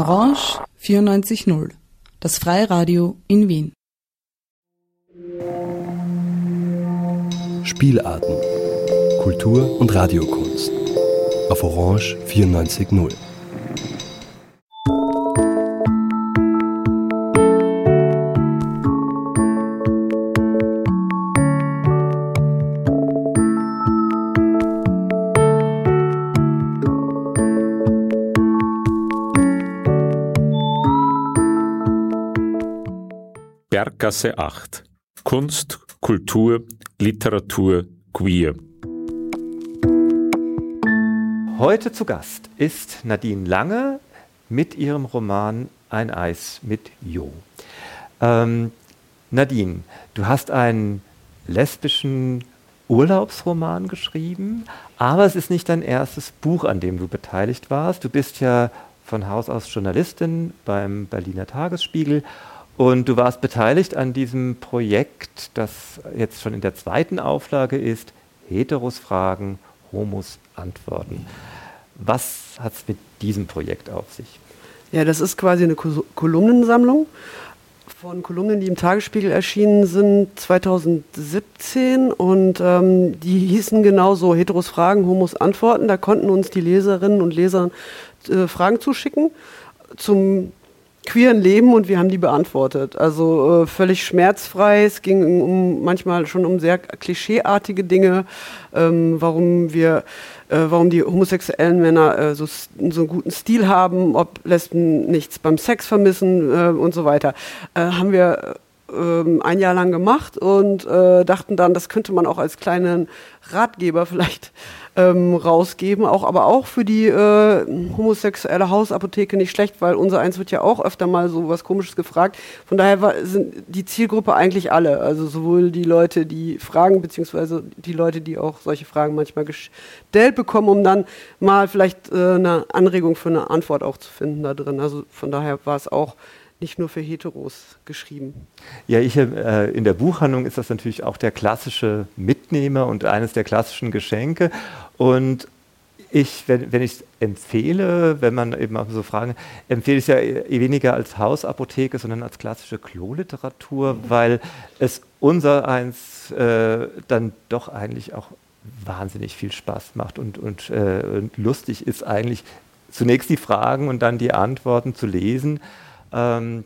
Orange 94.0, das Freiradio in Wien. Spielarten, Kultur und Radiokunst auf Orange 94.0. Berggasse 8. Kunst, Kultur, Literatur, Queer. Heute zu Gast ist Nadine Lange mit ihrem Roman Ein Eis mit Jo. Ähm, Nadine, du hast einen lesbischen Urlaubsroman geschrieben, aber es ist nicht dein erstes Buch, an dem du beteiligt warst. Du bist ja von Haus aus Journalistin beim Berliner Tagesspiegel und du warst beteiligt an diesem Projekt, das jetzt schon in der zweiten Auflage ist, Heteros fragen, Homos antworten. Was hat es mit diesem Projekt auf sich? Ja, das ist quasi eine Kolumnensammlung von Kolumnen, die im Tagesspiegel erschienen sind 2017 und ähm, die hießen genauso Heteros Fragen, Homos Antworten. Da konnten uns die Leserinnen und Leser äh, Fragen zuschicken zum queeren Leben und wir haben die beantwortet. Also äh, völlig schmerzfrei. Es ging um, manchmal schon um sehr klischeeartige Dinge, ähm, warum wir, äh, warum die homosexuellen Männer äh, so, so einen guten Stil haben, ob Lesben nichts beim Sex vermissen äh, und so weiter. Äh, haben wir ähm, ein Jahr lang gemacht und äh, dachten dann, das könnte man auch als kleinen Ratgeber vielleicht ähm, rausgeben, auch aber auch für die äh, homosexuelle Hausapotheke nicht schlecht, weil unser eins wird ja auch öfter mal so was Komisches gefragt. Von daher war, sind die Zielgruppe eigentlich alle, also sowohl die Leute, die fragen, beziehungsweise die Leute, die auch solche Fragen manchmal gestellt bekommen, um dann mal vielleicht äh, eine Anregung für eine Antwort auch zu finden da drin. Also von daher war es auch nicht nur für Heteros geschrieben. Ja, ich, äh, in der Buchhandlung ist das natürlich auch der klassische Mitnehmer und eines der klassischen Geschenke. Und ich, wenn, wenn ich es empfehle, wenn man eben auch so fragen, empfehle ich es ja eh weniger als Hausapotheke, sondern als klassische Kloliteratur, weil es unser eins äh, dann doch eigentlich auch wahnsinnig viel Spaß macht und, und, äh, und lustig ist eigentlich zunächst die Fragen und dann die Antworten zu lesen. Ähm,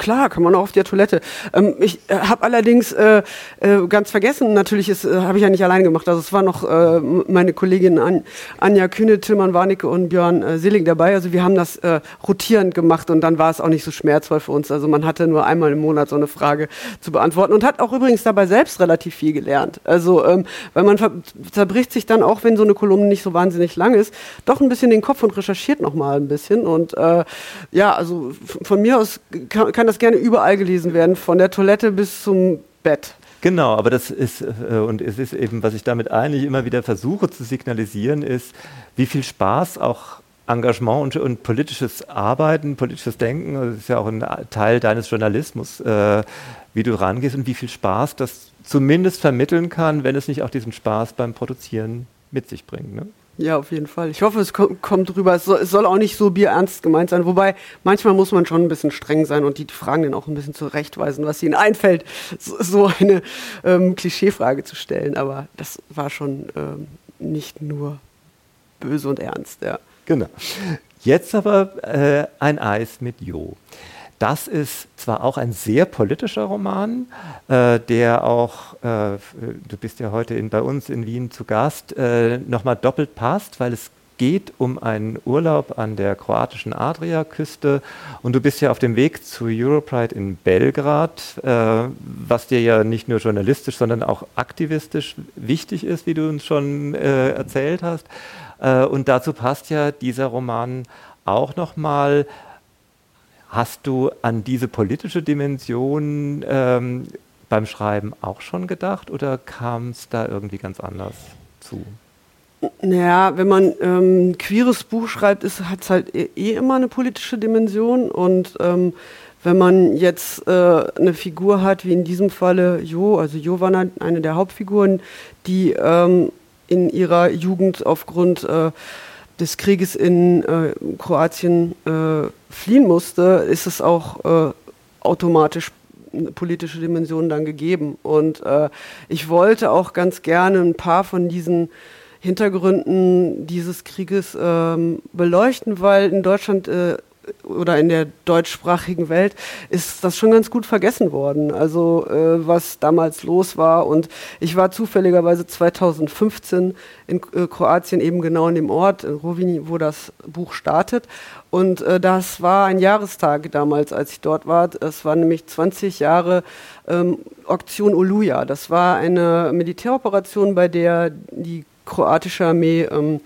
Klar, kann man auch auf der Toilette. Ähm, ich äh, habe allerdings äh, äh, ganz vergessen, natürlich äh, habe ich ja nicht allein gemacht. Also es war noch äh, meine Kollegin An Anja Kühne, Tilman Warnecke und Björn äh, Silling dabei. Also wir haben das äh, rotierend gemacht und dann war es auch nicht so schmerzvoll für uns. Also man hatte nur einmal im Monat so eine Frage zu beantworten und hat auch übrigens dabei selbst relativ viel gelernt. Also ähm, weil man zerbricht sich dann auch, wenn so eine Kolumne nicht so wahnsinnig lang ist, doch ein bisschen den Kopf und recherchiert noch mal ein bisschen. Und äh, ja, also von mir aus kann, kann das gerne überall gelesen werden, von der Toilette bis zum Bett. Genau, aber das ist, äh, und es ist eben, was ich damit eigentlich immer wieder versuche zu signalisieren, ist, wie viel Spaß auch Engagement und, und politisches Arbeiten, politisches Denken, das ist ja auch ein Teil deines Journalismus, äh, wie du rangehst und wie viel Spaß das zumindest vermitteln kann, wenn es nicht auch diesen Spaß beim Produzieren mit sich bringt. Ne? Ja, auf jeden Fall. Ich hoffe, es kommt rüber. Es soll, es soll, auch nicht so bierernst gemeint sein. Wobei, manchmal muss man schon ein bisschen streng sein und die Fragen dann auch ein bisschen zurechtweisen, was ihnen einfällt, so eine ähm, Klischeefrage zu stellen. Aber das war schon ähm, nicht nur böse und ernst, ja. Genau. Jetzt aber äh, ein Eis mit Jo. Das ist zwar auch ein sehr politischer Roman, äh, der auch, äh, du bist ja heute in, bei uns in Wien zu Gast, äh, nochmal doppelt passt, weil es geht um einen Urlaub an der kroatischen Adriaküste und du bist ja auf dem Weg zu Europride in Belgrad, äh, was dir ja nicht nur journalistisch, sondern auch aktivistisch wichtig ist, wie du uns schon äh, erzählt hast. Äh, und dazu passt ja dieser Roman auch nochmal Hast du an diese politische Dimension ähm, beim Schreiben auch schon gedacht oder kam es da irgendwie ganz anders zu? Naja, wenn man ähm, queeres Buch schreibt, hat es halt eh, eh, immer eine politische Dimension und ähm, wenn man jetzt äh, eine Figur hat, wie in diesem Falle Jo, also Jo war eine der Hauptfiguren, die ähm, in ihrer Jugend aufgrund äh, des Krieges in äh, Kroatien äh, fliehen musste, ist es auch äh, automatisch eine politische Dimension dann gegeben. Und äh, ich wollte auch ganz gerne ein paar von diesen Hintergründen dieses Krieges ähm, beleuchten, weil in Deutschland äh, oder in der deutschsprachigen Welt ist das schon ganz gut vergessen worden. Also äh, was damals los war und ich war zufälligerweise 2015 in äh, Kroatien eben genau in dem Ort in Rovini, wo das Buch startet und äh, das war ein Jahrestag damals, als ich dort war. Es war nämlich 20 Jahre ähm, Aktion Oluja. Das war eine Militäroperation, bei der die kroatische Armee ähm,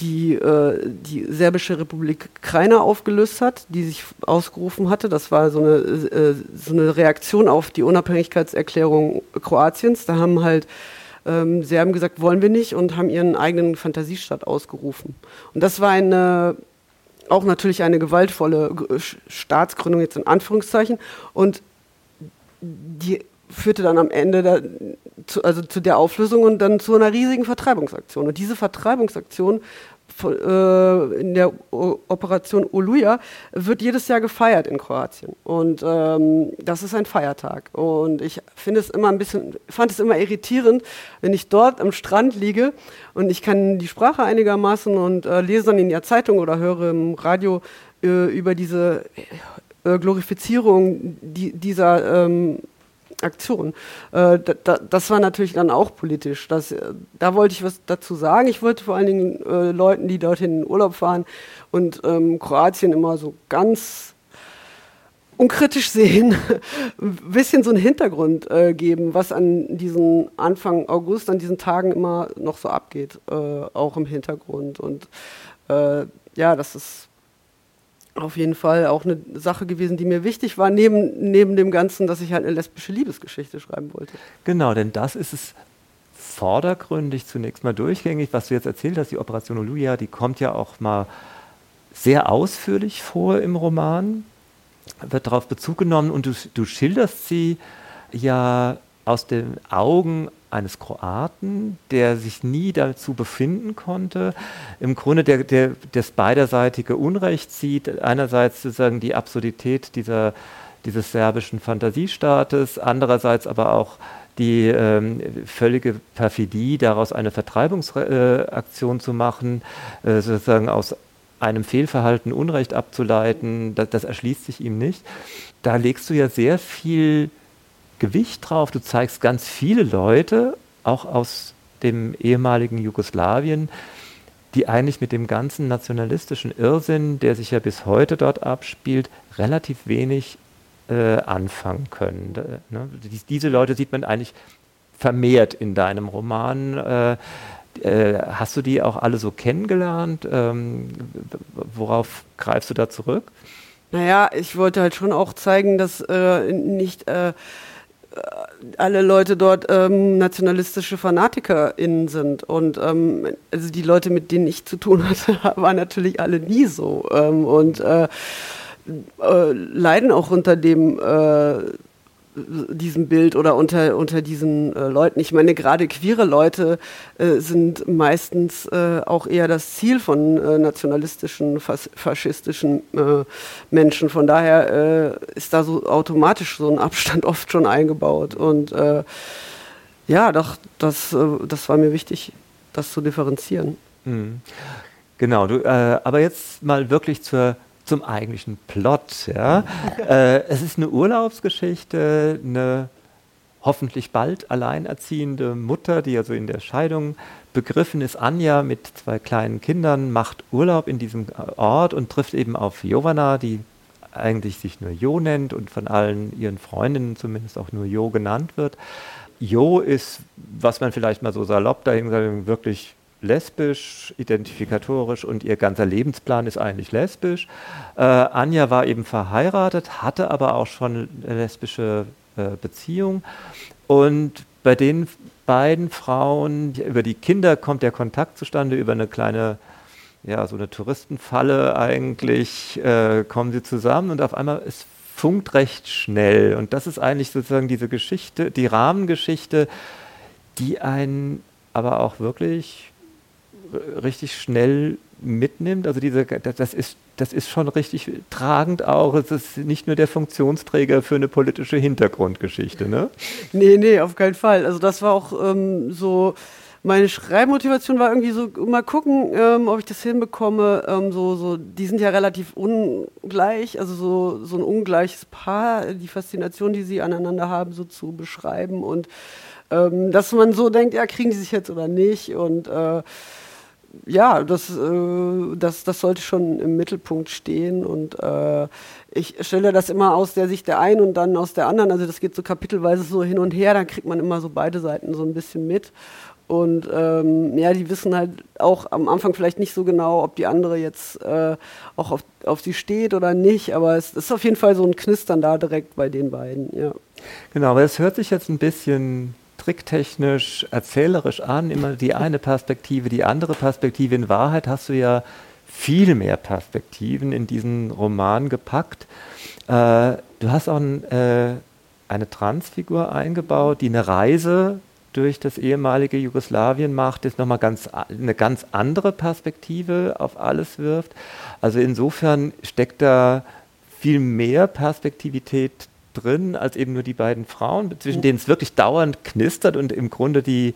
die äh, die serbische Republik Krajina aufgelöst hat, die sich ausgerufen hatte. Das war so eine, äh, so eine Reaktion auf die Unabhängigkeitserklärung Kroatiens. Da haben halt ähm, Serben gesagt, wollen wir nicht und haben ihren eigenen Fantasiestaat ausgerufen. Und das war eine auch natürlich eine gewaltvolle Staatsgründung jetzt in Anführungszeichen und die führte dann am Ende da, zu, also zu der Auflösung und dann zu einer riesigen Vertreibungsaktion. Und diese Vertreibungsaktion äh, in der Operation Oluja wird jedes Jahr gefeiert in Kroatien. Und ähm, das ist ein Feiertag. Und ich finde es immer ein bisschen, fand es immer irritierend, wenn ich dort am Strand liege und ich kann die Sprache einigermaßen und äh, lese dann in der Zeitung oder höre im Radio äh, über diese äh, Glorifizierung die, dieser ähm, Aktion. Äh, da, das war natürlich dann auch politisch. Das, äh, da wollte ich was dazu sagen. Ich wollte vor allen Dingen äh, Leuten, die dorthin in Urlaub fahren und ähm, Kroatien immer so ganz unkritisch sehen, ein bisschen so einen Hintergrund geben, was an diesen Anfang August, an diesen Tagen immer noch so abgeht, auch im Hintergrund. Und ja, das ist auf jeden Fall auch eine Sache gewesen, die mir wichtig war, neben, neben dem Ganzen, dass ich halt eine lesbische Liebesgeschichte schreiben wollte. Genau, denn das ist es vordergründig zunächst mal durchgängig, was du jetzt erzählt hast, die Operation Oluja, die kommt ja auch mal sehr ausführlich vor im Roman, wird darauf Bezug genommen und du, du schilderst sie ja aus den Augen eines Kroaten, der sich nie dazu befinden konnte, im Grunde der, der, das beiderseitige Unrecht sieht, einerseits sozusagen die Absurdität dieser, dieses serbischen Fantasiestaates, andererseits aber auch die ähm, völlige Perfidie, daraus eine Vertreibungsaktion zu machen, äh, sozusagen aus einem Fehlverhalten Unrecht abzuleiten, das, das erschließt sich ihm nicht. Da legst du ja sehr viel Gewicht drauf. Du zeigst ganz viele Leute, auch aus dem ehemaligen Jugoslawien, die eigentlich mit dem ganzen nationalistischen Irrsinn, der sich ja bis heute dort abspielt, relativ wenig äh, anfangen können. Ne? Diese Leute sieht man eigentlich vermehrt in deinem Roman. Äh, äh, hast du die auch alle so kennengelernt? Ähm, worauf greifst du da zurück? Naja, ich wollte halt schon auch zeigen, dass äh, nicht äh, alle Leute dort ähm, nationalistische FanatikerInnen sind. Und ähm, also die Leute, mit denen ich zu tun hatte, waren natürlich alle nie so. Ähm, und äh, äh, leiden auch unter dem äh, diesem Bild oder unter, unter diesen äh, Leuten. Ich meine, gerade queere Leute äh, sind meistens äh, auch eher das Ziel von äh, nationalistischen, fas faschistischen äh, Menschen. Von daher äh, ist da so automatisch so ein Abstand oft schon eingebaut. Und ja, doch, das, das war mir wichtig, das zu differenzieren. Mhm. Genau, du, aber jetzt mal wirklich zur zum eigentlichen Plot. Ja. äh, es ist eine Urlaubsgeschichte, eine hoffentlich bald alleinerziehende Mutter, die also in der Scheidung begriffen ist. Anja mit zwei kleinen Kindern macht Urlaub in diesem Ort und trifft eben auf Jovana, die eigentlich sich nur Jo nennt und von allen ihren Freundinnen zumindest auch nur Jo genannt wird. Jo ist, was man vielleicht mal so salopp dahin sagt, wirklich lesbisch, identifikatorisch und ihr ganzer Lebensplan ist eigentlich lesbisch. Äh, Anja war eben verheiratet, hatte aber auch schon eine lesbische äh, Beziehung und bei den beiden Frauen, über die Kinder kommt der Kontakt zustande, über eine kleine, ja, so eine Touristenfalle eigentlich, äh, kommen sie zusammen und auf einmal es funkt recht schnell. Und das ist eigentlich sozusagen diese Geschichte, die Rahmengeschichte, die einen aber auch wirklich richtig schnell mitnimmt. Also diese, das ist, das ist schon richtig tragend auch. Es ist nicht nur der Funktionsträger für eine politische Hintergrundgeschichte, ne? Nee, nee, auf keinen Fall. Also das war auch ähm, so meine Schreibmotivation war irgendwie so, mal gucken, ähm, ob ich das hinbekomme. Ähm, so, so, die sind ja relativ ungleich, also so, so ein ungleiches Paar, die Faszination, die sie aneinander haben, so zu beschreiben und ähm, dass man so denkt, ja, kriegen die sich jetzt oder nicht und äh, ja, das, äh, das, das sollte schon im Mittelpunkt stehen und äh, ich stelle das immer aus der Sicht der einen und dann aus der anderen. Also das geht so kapitelweise so hin und her, dann kriegt man immer so beide Seiten so ein bisschen mit. Und ähm, ja, die wissen halt auch am Anfang vielleicht nicht so genau, ob die andere jetzt äh, auch auf, auf sie steht oder nicht, aber es ist auf jeden Fall so ein Knistern da direkt bei den beiden, ja. Genau, aber es hört sich jetzt ein bisschen tricktechnisch, erzählerisch an, immer die eine Perspektive, die andere Perspektive. In Wahrheit hast du ja viel mehr Perspektiven in diesen Roman gepackt. Äh, du hast auch ein, äh, eine Transfigur eingebaut, die eine Reise durch das ehemalige Jugoslawien macht, ist nochmal ganz, eine ganz andere Perspektive auf alles wirft. Also insofern steckt da viel mehr Perspektivität drin als eben nur die beiden Frauen, zwischen denen es wirklich dauernd knistert und im Grunde die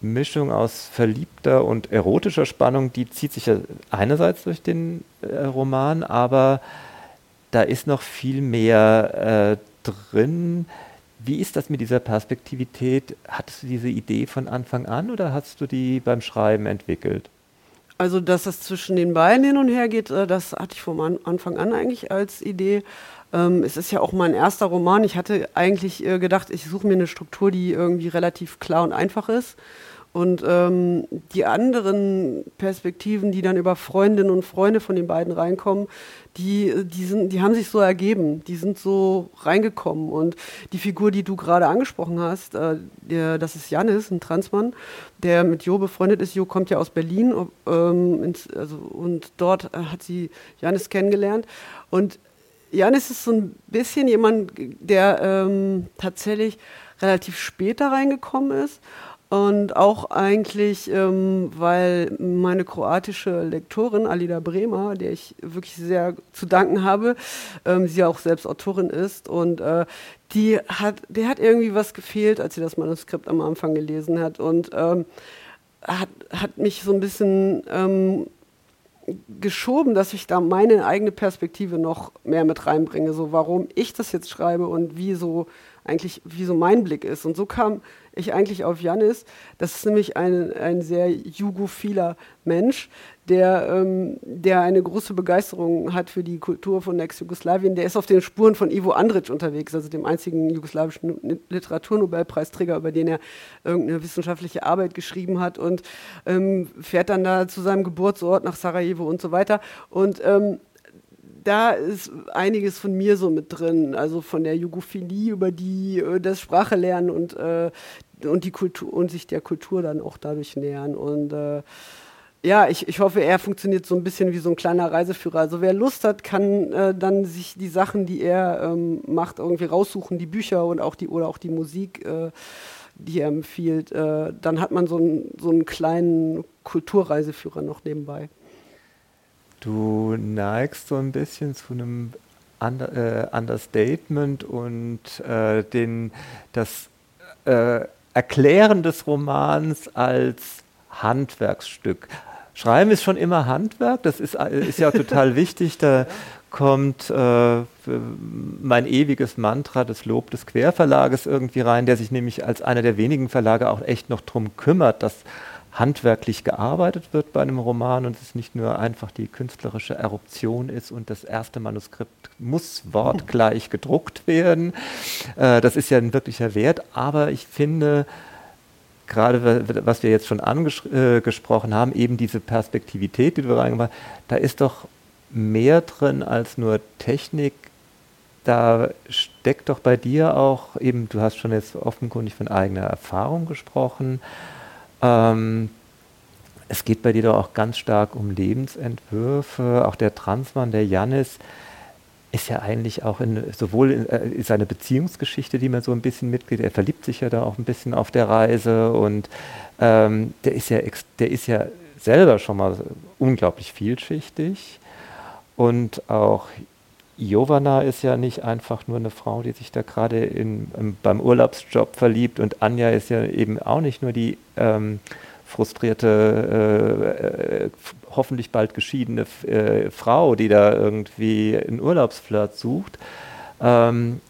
Mischung aus verliebter und erotischer Spannung, die zieht sich ja einerseits durch den äh, Roman, aber da ist noch viel mehr äh, drin. Wie ist das mit dieser Perspektivität? Hattest du diese Idee von Anfang an oder hast du die beim Schreiben entwickelt? Also, dass das zwischen den beiden hin und her geht, äh, das hatte ich vom Anfang an eigentlich als Idee. Ähm, es ist ja auch mein erster Roman. Ich hatte eigentlich äh, gedacht, ich suche mir eine Struktur, die irgendwie relativ klar und einfach ist. Und ähm, die anderen Perspektiven, die dann über Freundinnen und Freunde von den beiden reinkommen, die, die, sind, die haben sich so ergeben, die sind so reingekommen. Und die Figur, die du gerade angesprochen hast, äh, der, das ist Janis, ein Transmann, der mit Jo befreundet ist. Jo kommt ja aus Berlin ähm, ins, also, und dort äh, hat sie Janis kennengelernt. Und Janis ist so ein bisschen jemand, der ähm, tatsächlich relativ spät da reingekommen ist und auch eigentlich, ähm, weil meine kroatische Lektorin Alida Bremer, der ich wirklich sehr zu danken habe, ähm, sie auch selbst Autorin ist und äh, die hat, der hat irgendwie was gefehlt, als sie das Manuskript am Anfang gelesen hat und ähm, hat, hat mich so ein bisschen ähm, geschoben, dass ich da meine eigene Perspektive noch mehr mit reinbringe, so warum ich das jetzt schreibe und wie so eigentlich, wie so mein Blick ist. Und so kam ich eigentlich auf Janis. Das ist nämlich ein, ein sehr jugophiler Mensch, der, ähm, der eine große Begeisterung hat für die Kultur von Ex-Jugoslawien. Der ist auf den Spuren von Ivo Andrić unterwegs, also dem einzigen jugoslawischen Literaturnobelpreisträger, über den er irgendeine wissenschaftliche Arbeit geschrieben hat und ähm, fährt dann da zu seinem Geburtsort nach Sarajevo und so weiter. Und ähm, da ist einiges von mir so mit drin, also von der Jugophilie über die äh, das Sprache lernen und äh, und die Kultur und sich der Kultur dann auch dadurch nähern und äh, ja, ich, ich hoffe, er funktioniert so ein bisschen wie so ein kleiner Reiseführer. Also wer Lust hat, kann äh, dann sich die Sachen, die er ähm, macht, irgendwie raussuchen, die Bücher und auch die oder auch die Musik, äh, die er empfiehlt. Äh, dann hat man so, ein, so einen kleinen Kulturreiseführer noch nebenbei. Du neigst so ein bisschen zu einem Under, äh, Understatement und äh, den, das äh, Erklären des Romans als Handwerksstück. Schreiben ist schon immer Handwerk, das ist, äh, ist ja total wichtig. Da kommt äh, mein ewiges Mantra des Lob des Querverlages irgendwie rein, der sich nämlich als einer der wenigen Verlage auch echt noch darum kümmert, dass handwerklich gearbeitet wird bei einem Roman und es nicht nur einfach die künstlerische Eruption ist und das erste Manuskript muss wortgleich gedruckt werden. Äh, das ist ja ein wirklicher Wert, aber ich finde, gerade was wir jetzt schon angesprochen äh, haben, eben diese Perspektivität, die du reingebracht hast, da ist doch mehr drin als nur Technik. Da steckt doch bei dir auch eben, du hast schon jetzt offenkundig von eigener Erfahrung gesprochen, ähm, es geht bei dir doch auch ganz stark um Lebensentwürfe. Auch der Transmann, der Jannis, ist ja eigentlich auch in, sowohl in, äh, seine Beziehungsgeschichte, die man so ein bisschen mitgeht, er verliebt sich ja da auch ein bisschen auf der Reise und ähm, der, ist ja, der ist ja selber schon mal unglaublich vielschichtig und auch Jovana ist ja nicht einfach nur eine Frau, die sich da gerade beim Urlaubsjob verliebt und Anja ist ja eben auch nicht nur die ähm, frustrierte, äh, äh, hoffentlich bald geschiedene äh, Frau, die da irgendwie einen Urlaubsflirt sucht. Ähm,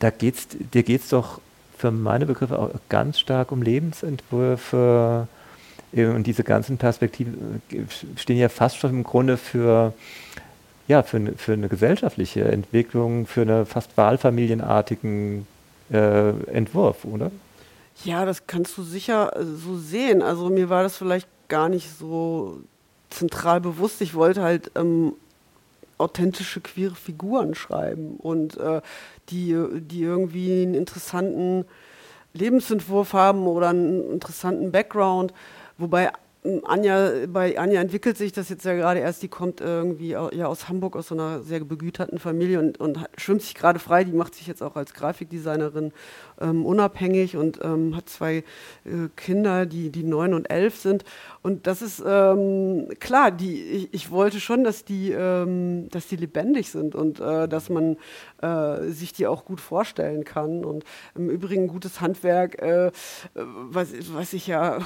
da geht's, dir geht es doch für meine Begriffe auch ganz stark um Lebensentwürfe äh, und diese ganzen Perspektiven äh, stehen ja fast schon im Grunde für ja, für, eine, für eine gesellschaftliche Entwicklung, für einen fast wahlfamilienartigen äh, Entwurf, oder? Ja, das kannst du sicher äh, so sehen. Also mir war das vielleicht gar nicht so zentral bewusst. Ich wollte halt ähm, authentische queere Figuren schreiben und äh, die, die irgendwie einen interessanten Lebensentwurf haben oder einen interessanten Background. Wobei Anja, bei Anja entwickelt sich das jetzt ja gerade erst, die kommt irgendwie ja aus Hamburg, aus so einer sehr begüterten Familie und, und schwimmt sich gerade frei, die macht sich jetzt auch als Grafikdesignerin ähm, unabhängig und ähm, hat zwei äh, Kinder, die, die neun und elf sind. Und das ist ähm, klar, die, ich, ich, wollte schon, dass die, ähm, dass die lebendig sind und äh, dass man äh, sich die auch gut vorstellen kann. Und im Übrigen gutes Handwerk, äh, was, was ich ja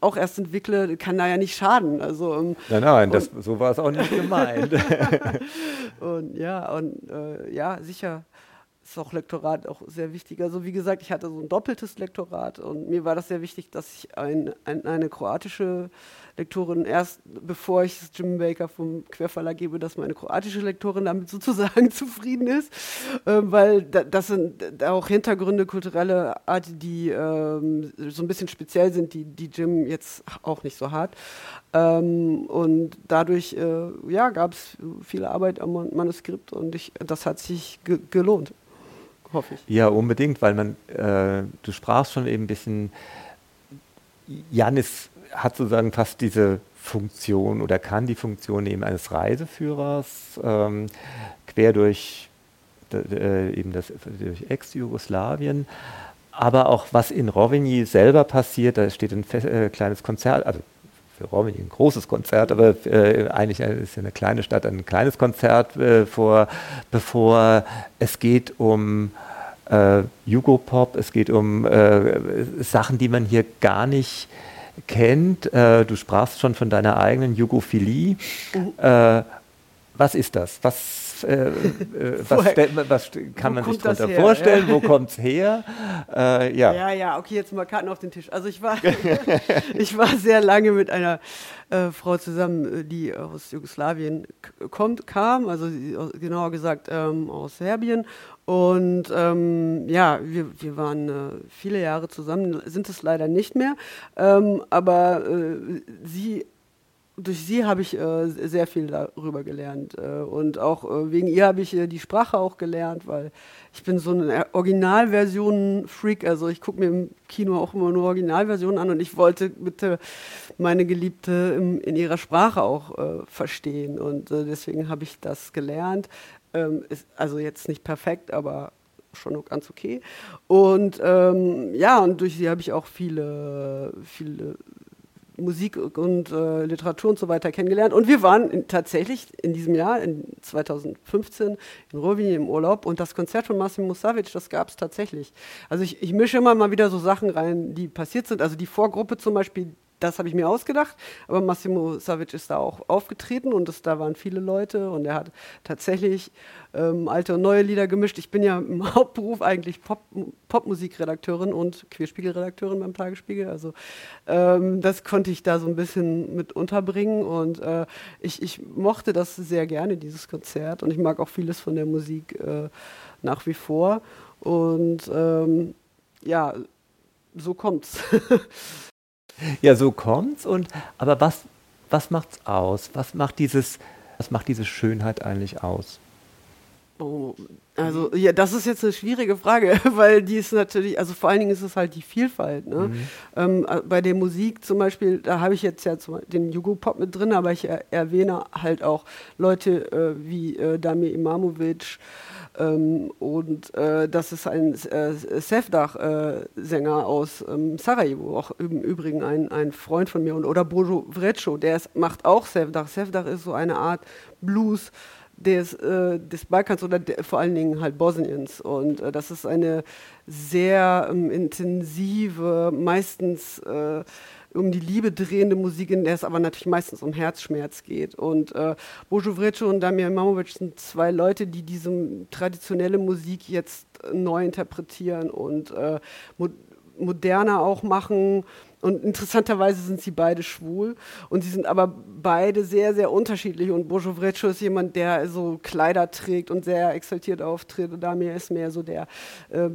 auch erst entwickle, kann da ja nicht schaden. Also, ähm, nein, nein, das, so war es auch nicht gemeint. und ja, und äh, ja, sicher ist auch Lektorat auch sehr wichtig. Also wie gesagt, ich hatte so ein doppeltes Lektorat und mir war das sehr wichtig, dass ich ein, ein, eine kroatische Lektorin erst, bevor ich Jim Baker vom Querverlag gebe, dass meine kroatische Lektorin damit sozusagen zufrieden ist, äh, weil da, das sind auch Hintergründe, kulturelle Art, die ähm, so ein bisschen speziell sind, die, die Jim jetzt auch nicht so hat. Ähm, und dadurch äh, ja, gab es viel Arbeit am Manuskript und ich, das hat sich ge gelohnt hoffe ich. Ja, unbedingt, weil man, äh, du sprachst schon eben ein bisschen, Janis hat sozusagen fast diese Funktion oder kann die Funktion eben eines Reiseführers ähm, quer durch äh, eben das durch Ex-Jugoslawien. Aber auch was in Rovigny selber passiert, da steht ein äh, kleines Konzert, also für Rovigny ein großes Konzert, aber äh, eigentlich ist ja eine kleine Stadt ein kleines Konzert äh, vor, bevor es geht um äh, Jugopop, es geht um äh, Sachen, die man hier gar nicht kennt. Äh, du sprachst schon von deiner eigenen Jugophilie. Mhm. Äh, was ist das? Was äh, äh, was, was, kann man sich darunter vorstellen? Wo kommt es her? Äh, ja. ja, ja, okay, jetzt mal Karten auf den Tisch. Also ich war, ich war sehr lange mit einer äh, Frau zusammen, äh, die aus Jugoslawien kommt, kam, also genauer gesagt ähm, aus Serbien. Und ähm, ja, wir, wir waren äh, viele Jahre zusammen, sind es leider nicht mehr. Ähm, aber sie durch sie habe ich äh, sehr viel darüber gelernt. Äh, und auch äh, wegen ihr habe ich äh, die Sprache auch gelernt, weil ich bin so ein Originalversionen-Freak. Also ich gucke mir im Kino auch immer nur Originalversionen an und ich wollte bitte meine Geliebte im, in ihrer Sprache auch äh, verstehen. Und äh, deswegen habe ich das gelernt. Ähm, ist also jetzt nicht perfekt, aber schon ganz okay. Und ähm, ja, und durch sie habe ich auch viele, viele Musik und äh, Literatur und so weiter kennengelernt. Und wir waren in, tatsächlich in diesem Jahr, in 2015, in Rovini im Urlaub und das Konzert von Massimo Savic, das gab es tatsächlich. Also ich, ich mische immer mal wieder so Sachen rein, die passiert sind. Also die Vorgruppe zum Beispiel, das habe ich mir ausgedacht, aber Massimo Savic ist da auch aufgetreten und es, da waren viele Leute und er hat tatsächlich ähm, alte und neue Lieder gemischt. Ich bin ja im Hauptberuf eigentlich Pop, Popmusikredakteurin und Queerspiegelredakteurin beim Tagesspiegel, also ähm, das konnte ich da so ein bisschen mit unterbringen und äh, ich, ich mochte das sehr gerne, dieses Konzert und ich mag auch vieles von der Musik äh, nach wie vor und ähm, ja, so kommt's. Ja, so kommt's. Und aber was, was macht's aus? Was macht dieses, was macht diese Schönheit eigentlich aus? Oh, Also, ja, das ist jetzt eine schwierige Frage, weil die ist natürlich, also vor allen Dingen ist es halt die Vielfalt. Ne? Mhm. Ähm, äh, bei der Musik zum Beispiel, da habe ich jetzt ja den Jugo-Pop mit drin, aber ich er erwähne halt auch Leute äh, wie äh, Damir Imamovic ähm, und äh, das ist ein äh, Sevdach-Sänger aus ähm, Sarajevo, auch im Übrigen ein, ein Freund von mir, und, oder Bojo Vreco, der ist, macht auch Sevdach. Sevdach ist so eine Art Blues, des, äh, des Balkans oder de, vor allen Dingen halt Bosniens. Und äh, das ist eine sehr ähm, intensive, meistens äh, um die Liebe drehende Musik, in der es aber natürlich meistens um Herzschmerz geht. Und äh, Bojo Vreco und Damir Mamovic sind zwei Leute, die diese traditionelle Musik jetzt neu interpretieren und äh, mo moderner auch machen und interessanterweise sind sie beide schwul und sie sind aber beide sehr, sehr unterschiedlich. Und Bojo Vreccio ist jemand, der so Kleider trägt und sehr exaltiert auftritt. Und Damir ist mehr so der, äh,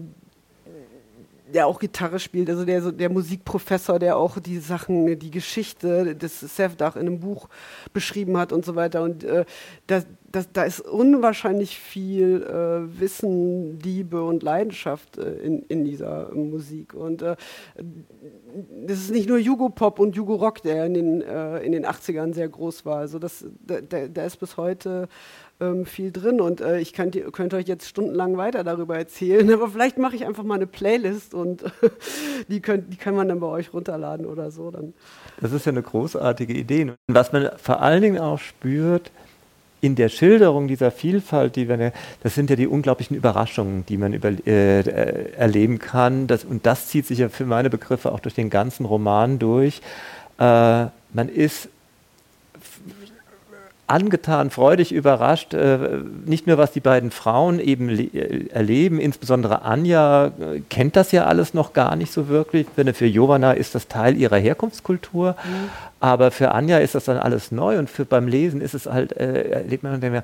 der auch Gitarre spielt, also der, so der Musikprofessor, der auch die Sachen, die Geschichte des Sevdach in einem Buch beschrieben hat und so weiter. Und äh, das, das, da ist unwahrscheinlich viel äh, Wissen, Liebe und Leidenschaft äh, in, in dieser Musik. Und äh, das ist nicht nur Jugo-Pop und Jugo-Rock, der in den, äh, in den 80ern sehr groß war. Also das, da, da ist bis heute ähm, viel drin und äh, ich könnte euch jetzt stundenlang weiter darüber erzählen, aber vielleicht mache ich einfach mal eine Playlist und die, könnt, die kann man dann bei euch runterladen oder so. Dann. Das ist ja eine großartige Idee. Und was man vor allen Dingen auch spürt, in der Schilderung dieser Vielfalt, die wir, das sind ja die unglaublichen Überraschungen, die man über, äh, äh, erleben kann. Das, und das zieht sich ja für meine Begriffe auch durch den ganzen Roman durch. Äh, man ist angetan, freudig überrascht, äh, nicht nur was die beiden Frauen eben äh, erleben, insbesondere Anja äh, kennt das ja alles noch gar nicht so wirklich. Für Jovana ist das Teil ihrer Herkunftskultur, mhm. aber für Anja ist das dann alles neu und für beim Lesen ist es halt, äh, erlebt man dann ja,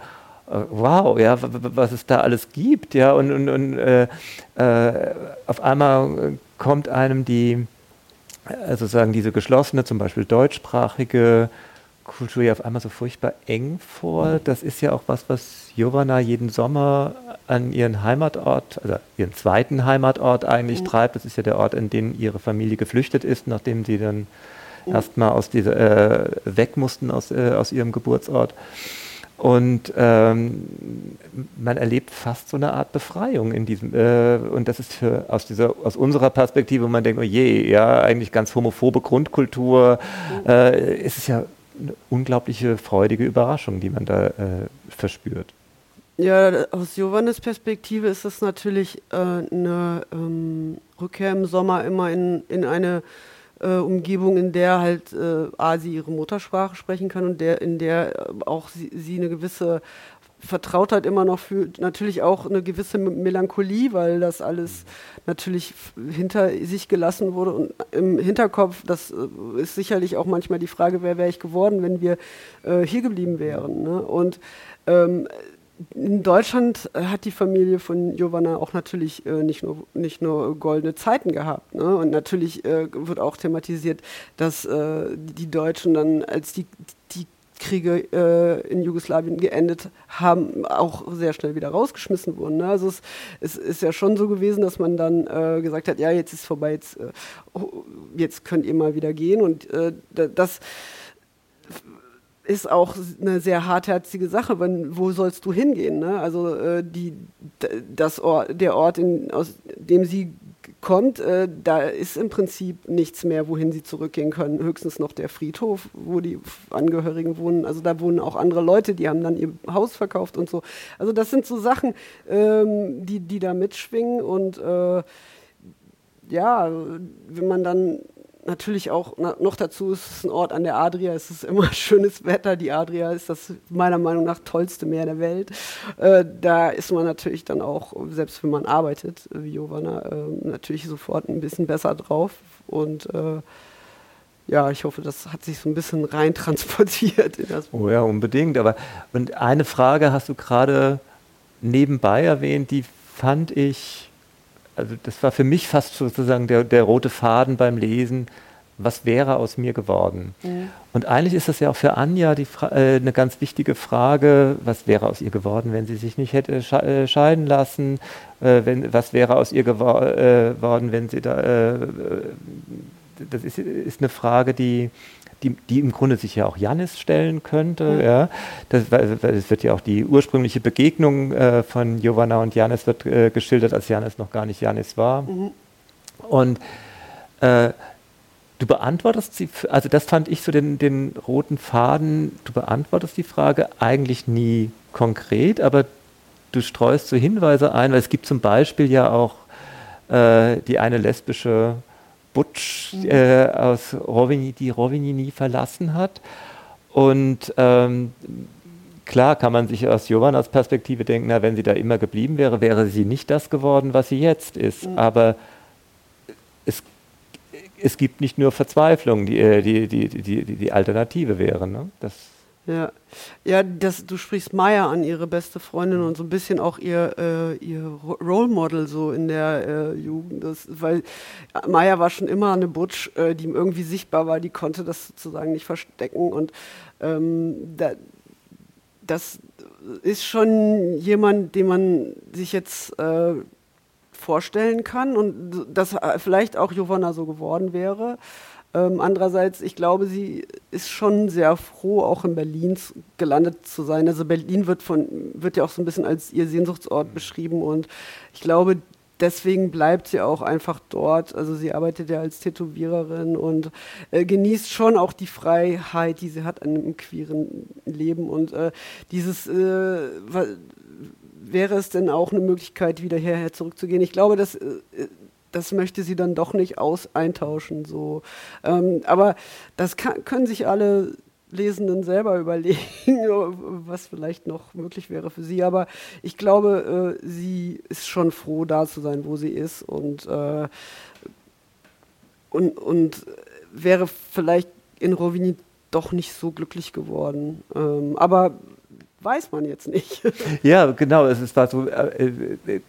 wow, ja, was es da alles gibt, ja, und, und, und äh, äh, auf einmal kommt einem die, also sagen diese geschlossene, zum Beispiel deutschsprachige Kultur ja auf einmal so furchtbar eng vor. Das ist ja auch was, was Jovana jeden Sommer an ihren Heimatort, also ihren zweiten Heimatort eigentlich mhm. treibt. Das ist ja der Ort, in den ihre Familie geflüchtet ist, nachdem sie dann mhm. erstmal aus dieser, äh, weg mussten aus, äh, aus ihrem Geburtsort. Und ähm, man erlebt fast so eine Art Befreiung in diesem. Äh, und das ist für, aus, dieser, aus unserer Perspektive, wo man denkt, oh je, ja, eigentlich ganz homophobe Grundkultur, mhm. äh, ist es ja eine unglaubliche freudige Überraschung, die man da äh, verspürt. Ja, aus Giovannes Perspektive ist es natürlich äh, eine ähm, Rückkehr im Sommer immer in, in eine äh, Umgebung, in der halt äh, A, sie ihre Muttersprache sprechen kann und der, in der äh, auch sie, sie eine gewisse Vertrautheit immer noch fühlt, natürlich auch eine gewisse Melancholie, weil das alles natürlich hinter sich gelassen wurde und im Hinterkopf, das äh, ist sicherlich auch manchmal die Frage, wer wäre ich geworden, wenn wir äh, hier geblieben wären. Ne? Und ähm, in Deutschland hat die Familie von Giovanna auch natürlich äh, nicht, nur, nicht nur goldene Zeiten gehabt. Ne? Und natürlich äh, wird auch thematisiert, dass äh, die Deutschen dann, als die, die Kriege äh, in Jugoslawien geendet haben, auch sehr schnell wieder rausgeschmissen wurden. Ne? Also es, es, ist ja schon so gewesen, dass man dann äh, gesagt hat, ja, jetzt ist vorbei, jetzt, äh, jetzt könnt ihr mal wieder gehen. Und äh, das ist auch eine sehr hartherzige Sache, wenn, wo sollst du hingehen? Ne? Also äh, die, das Ort, der Ort, in, aus dem sie kommt, äh, da ist im Prinzip nichts mehr, wohin sie zurückgehen können. Höchstens noch der Friedhof, wo die Angehörigen wohnen. Also da wohnen auch andere Leute, die haben dann ihr Haus verkauft und so. Also das sind so Sachen, ähm, die, die da mitschwingen und äh, ja, wenn man dann natürlich auch noch dazu ist es ein Ort an der Adria, es ist immer schönes Wetter. Die Adria ist das meiner Meinung nach tollste Meer der Welt. Äh, da ist man natürlich dann auch, selbst wenn man arbeitet, wie Giovanna, äh, natürlich sofort ein bisschen besser drauf. Und äh, ja, ich hoffe, das hat sich so ein bisschen rein transportiert. In das oh ja, unbedingt. Aber und eine Frage hast du gerade nebenbei erwähnt, die fand ich also das war für mich fast sozusagen der, der rote Faden beim Lesen. was wäre aus mir geworden? Mhm. Und eigentlich ist das ja auch für Anja die äh, eine ganz wichtige Frage, was wäre aus ihr geworden, wenn sie sich nicht hätte sche äh, scheiden lassen? Äh, wenn, was wäre aus ihr geworden, äh, wenn sie da... Das ist, ist eine Frage, die die, die im Grunde sich ja auch Janis stellen könnte. Mhm. Ja. Das, es wird ja auch die ursprüngliche Begegnung äh, von Giovanna und Janis wird äh, geschildert, als Janis noch gar nicht Janis war. Mhm. Und äh, du beantwortest sie, also das fand ich so den, den roten Faden, du beantwortest die Frage eigentlich nie konkret, aber du streust so Hinweise ein, weil es gibt zum Beispiel ja auch äh, die eine lesbische Butch mhm. äh, aus Rovini, die Rovini nie verlassen hat. Und ähm, klar kann man sich aus Giovannas Perspektive denken, na, wenn sie da immer geblieben wäre, wäre sie nicht das geworden, was sie jetzt ist. Mhm. Aber es, es gibt nicht nur Verzweiflung, die, äh, die, die, die, die, die Alternative wäre. Ne? Das ja, ja das, du sprichst Maya an, ihre beste Freundin und so ein bisschen auch ihr, äh, ihr Role Model so in der äh, Jugend. Das, weil Maya war schon immer eine Butch, äh, die irgendwie sichtbar war, die konnte das sozusagen nicht verstecken. Und ähm, da, das ist schon jemand, den man sich jetzt äh, vorstellen kann und dass vielleicht auch Giovanna so geworden wäre. Ähm, andererseits, ich glaube, sie ist schon sehr froh, auch in Berlin gelandet zu sein. Also Berlin wird, von, wird ja auch so ein bisschen als ihr Sehnsuchtsort beschrieben und ich glaube, deswegen bleibt sie auch einfach dort. Also sie arbeitet ja als Tätowiererin und äh, genießt schon auch die Freiheit, die sie hat an einem queeren Leben. Und äh, dieses äh, wäre es denn auch eine Möglichkeit, wieder hierher zurückzugehen. Ich glaube, dass äh, das möchte sie dann doch nicht aus eintauschen. So. Ähm, aber das kann, können sich alle Lesenden selber überlegen, was vielleicht noch möglich wäre für sie. Aber ich glaube, äh, sie ist schon froh, da zu sein, wo sie ist und, äh, und, und wäre vielleicht in Rovini doch nicht so glücklich geworden. Ähm, aber weiß man jetzt nicht. Ja, genau. Es war so. Äh, äh